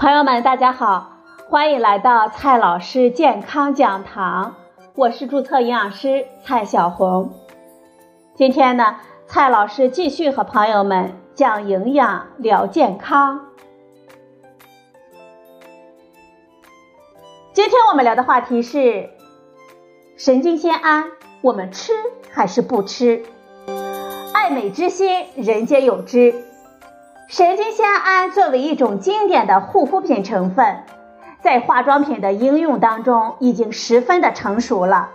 朋友们，大家好，欢迎来到蔡老师健康讲堂，我是注册营养师蔡小红。今天呢，蔡老师继续和朋友们讲营养聊健康。今天我们聊的话题是神经酰胺，我们吃还是不吃？爱美之心，人皆有之。神经酰胺作为一种经典的护肤品成分，在化妆品的应用当中已经十分的成熟了。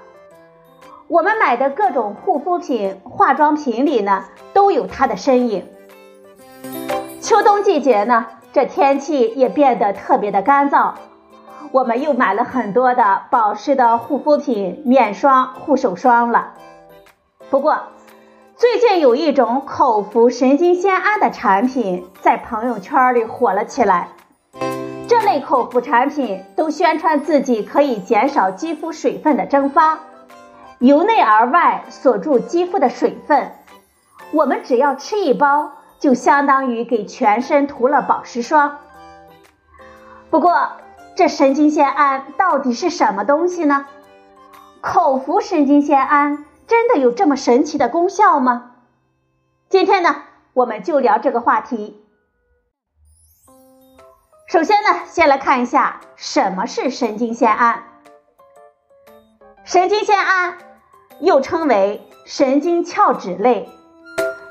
我们买的各种护肤品、化妆品里呢，都有它的身影。秋冬季节呢，这天气也变得特别的干燥，我们又买了很多的保湿的护肤品、面霜、护手霜了。不过，最近有一种口服神经酰胺的产品在朋友圈里火了起来。这类口服产品都宣传自己可以减少肌肤水分的蒸发，由内而外锁住肌肤的水分。我们只要吃一包，就相当于给全身涂了保湿霜。不过，这神经酰胺到底是什么东西呢？口服神经酰胺。真的有这么神奇的功效吗？今天呢，我们就聊这个话题。首先呢，先来看一下什么是神经酰胺。神经酰胺又称为神经鞘脂类，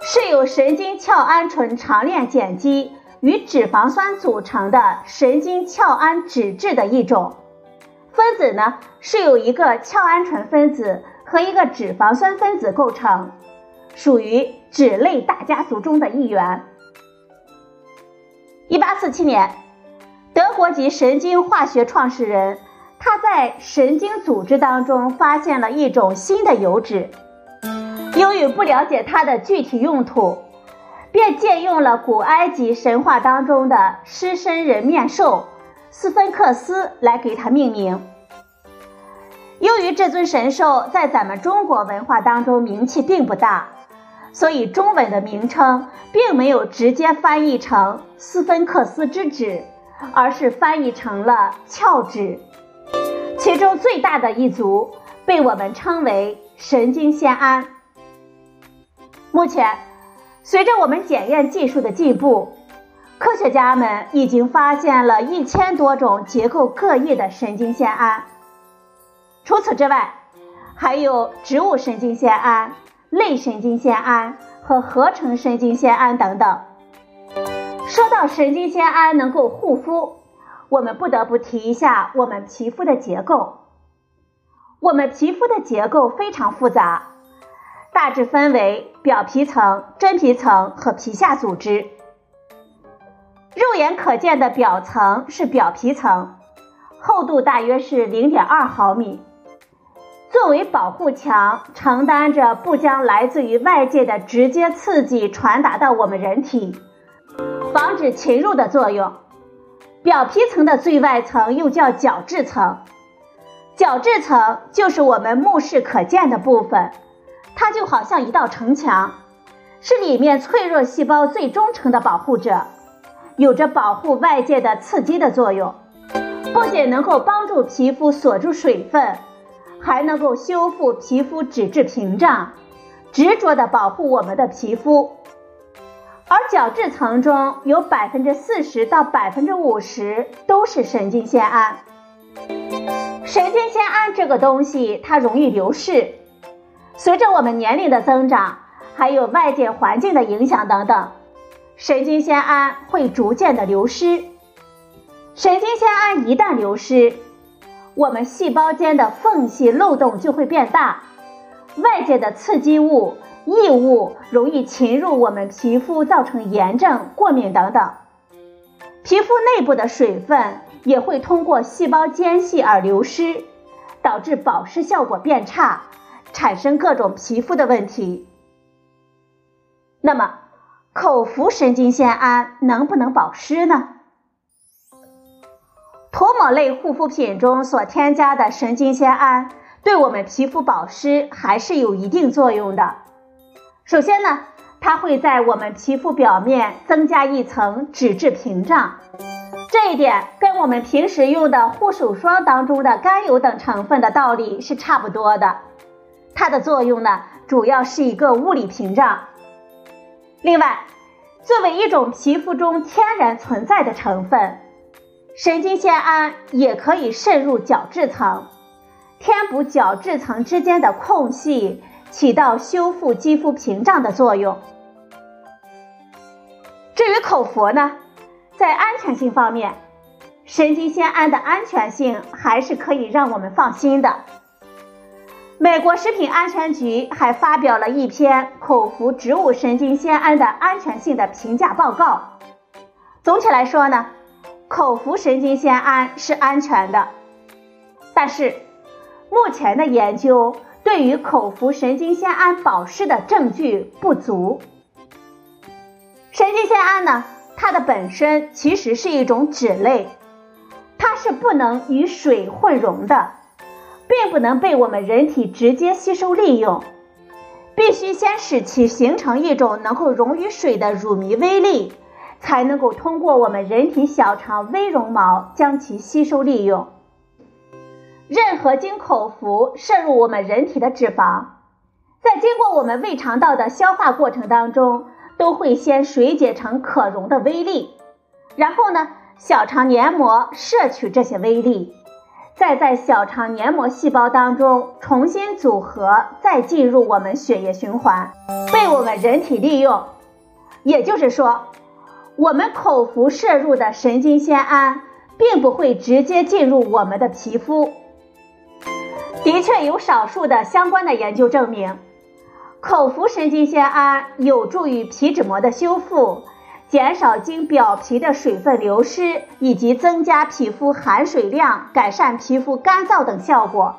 是由神经鞘氨醇长链碱基与脂肪酸组成的神经鞘氨脂质的一种分子呢，是由一个鞘氨醇分子。和一个脂肪酸分子构成，属于脂类大家族中的一员。一八四七年，德国籍神经化学创始人，他在神经组织当中发现了一种新的油脂。由于不了解它的具体用途，便借用了古埃及神话当中的狮身人面兽斯芬克斯来给它命名。由于这尊神兽在咱们中国文化当中名气并不大，所以中文的名称并没有直接翻译成斯芬克斯之指，而是翻译成了鞘指。其中最大的一族被我们称为神经酰胺。目前，随着我们检验技术的进步，科学家们已经发现了一千多种结构各异的神经酰胺。除此之外，还有植物神经酰胺、类神经酰胺和合成神经酰胺等等。说到神经酰胺能够护肤，我们不得不提一下我们皮肤的结构。我们皮肤的结构非常复杂，大致分为表皮层、真皮层和皮下组织。肉眼可见的表层是表皮层，厚度大约是零点二毫米。作为保护墙，承担着不将来自于外界的直接刺激传达到我们人体，防止侵入的作用。表皮层的最外层又叫角质层，角质层就是我们目视可见的部分，它就好像一道城墙，是里面脆弱细胞最忠诚的保护者，有着保护外界的刺激的作用，不仅能够帮助皮肤锁住水分。还能够修复皮肤脂质屏障，执着的保护我们的皮肤。而角质层中有百分之四十到百分之五十都是神经酰胺。神经酰胺这个东西它容易流逝，随着我们年龄的增长，还有外界环境的影响等等，神经酰胺会逐渐的流失。神经酰胺一旦流失，我们细胞间的缝隙漏洞就会变大，外界的刺激物、异物容易侵入我们皮肤，造成炎症、过敏等等。皮肤内部的水分也会通过细胞间隙而流失，导致保湿效果变差，产生各种皮肤的问题。那么，口服神经酰胺能不能保湿呢？涂抹类护肤品中所添加的神经酰胺，对我们皮肤保湿还是有一定作用的。首先呢，它会在我们皮肤表面增加一层脂质屏障，这一点跟我们平时用的护手霜当中的甘油等成分的道理是差不多的。它的作用呢，主要是一个物理屏障。另外，作为一种皮肤中天然存在的成分，神经酰胺也可以渗入角质层，填补角质层之间的空隙，起到修复肌肤屏障的作用。至于口服呢，在安全性方面，神经酰胺的安全性还是可以让我们放心的。美国食品安全局还发表了一篇口服植物神经酰胺的安全性的评价报告。总体来说呢，口服神经酰胺是安全的，但是目前的研究对于口服神经酰胺保湿的证据不足。神经酰胺呢，它的本身其实是一种脂类，它是不能与水混溶的，并不能被我们人体直接吸收利用，必须先使其形成一种能够溶于水的乳糜微粒，才能够通过我们人体小肠微绒毛将其吸收利用。任何经口服摄入我们人体的脂肪，在经过我们胃肠道的消化过程当中。都会先水解成可溶的微粒，然后呢，小肠黏膜摄取这些微粒，再在小肠黏膜细胞当中重新组合，再进入我们血液循环，被我们人体利用。也就是说，我们口服摄入的神经酰胺，并不会直接进入我们的皮肤。的确有少数的相关的研究证明。口服神经酰胺有助于皮脂膜的修复，减少经表皮的水分流失，以及增加皮肤含水量，改善皮肤干燥等效果。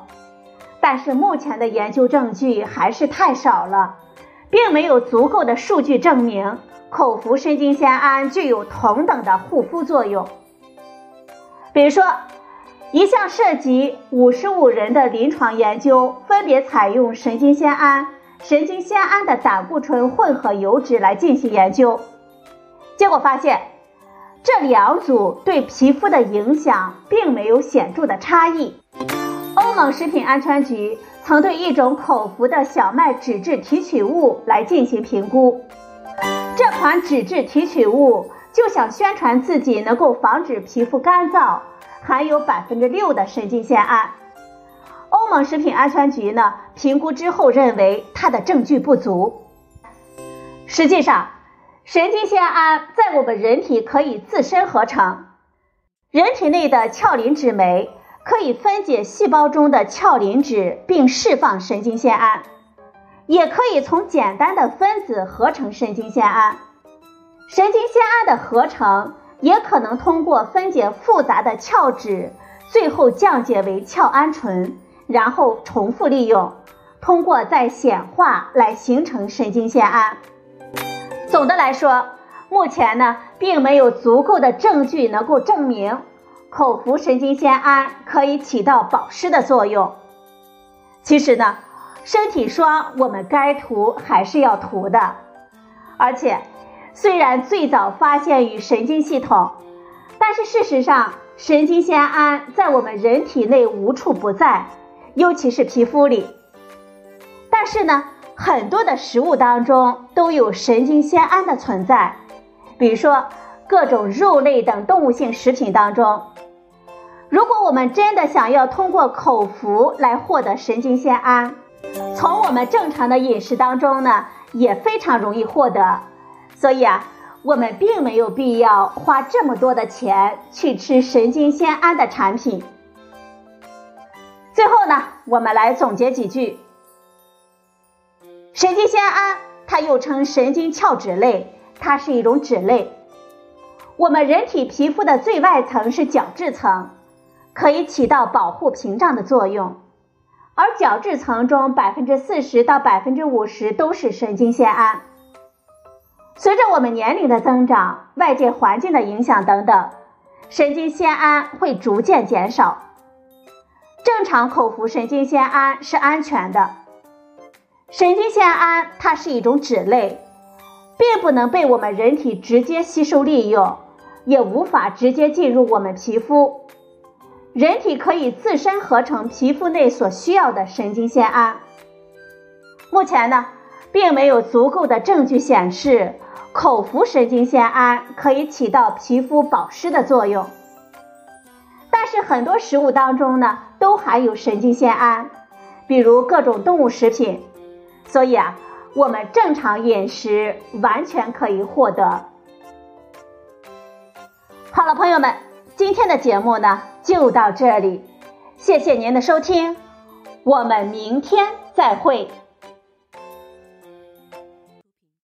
但是目前的研究证据还是太少了，并没有足够的数据证明口服神经酰胺具有同等的护肤作用。比如说，一项涉及五十五人的临床研究，分别采用神经酰胺。神经酰胺的胆固醇混合油脂来进行研究，结果发现这两组对皮肤的影响并没有显著的差异。欧盟食品安全局曾对一种口服的小麦脂质提取物来进行评估，这款脂质提取物就想宣传自己能够防止皮肤干燥，含有百分之六的神经酰胺。欧盟食品安全局呢评估之后认为它的证据不足。实际上，神经酰胺在我们人体可以自身合成，人体内的鞘磷脂酶可以分解细胞中的鞘磷脂并释放神经酰胺，也可以从简单的分子合成神经酰胺。神经酰胺的合成也可能通过分解复杂的鞘脂，最后降解为鞘氨醇。然后重复利用，通过再显化来形成神经酰胺。总的来说，目前呢，并没有足够的证据能够证明口服神经酰胺可以起到保湿的作用。其实呢，身体霜我们该涂还是要涂的。而且，虽然最早发现于神经系统，但是事实上，神经酰胺在我们人体内无处不在。尤其是皮肤里，但是呢，很多的食物当中都有神经酰胺的存在，比如说各种肉类等动物性食品当中。如果我们真的想要通过口服来获得神经酰胺，从我们正常的饮食当中呢，也非常容易获得。所以啊，我们并没有必要花这么多的钱去吃神经酰胺的产品。最后呢，我们来总结几句。神经酰胺，它又称神经鞘脂类，它是一种脂类。我们人体皮肤的最外层是角质层，可以起到保护屏障的作用。而角质层中百分之四十到百分之五十都是神经酰胺。随着我们年龄的增长、外界环境的影响等等，神经酰胺会逐渐减少。正常口服神经酰胺是安全的。神经酰胺它是一种脂类，并不能被我们人体直接吸收利用，也无法直接进入我们皮肤。人体可以自身合成皮肤内所需要的神经酰胺。目前呢，并没有足够的证据显示口服神经酰胺可以起到皮肤保湿的作用。但是很多食物当中呢，都含有神经酰胺，比如各种动物食品，所以啊，我们正常饮食完全可以获得。好了，朋友们，今天的节目呢就到这里，谢谢您的收听，我们明天再会。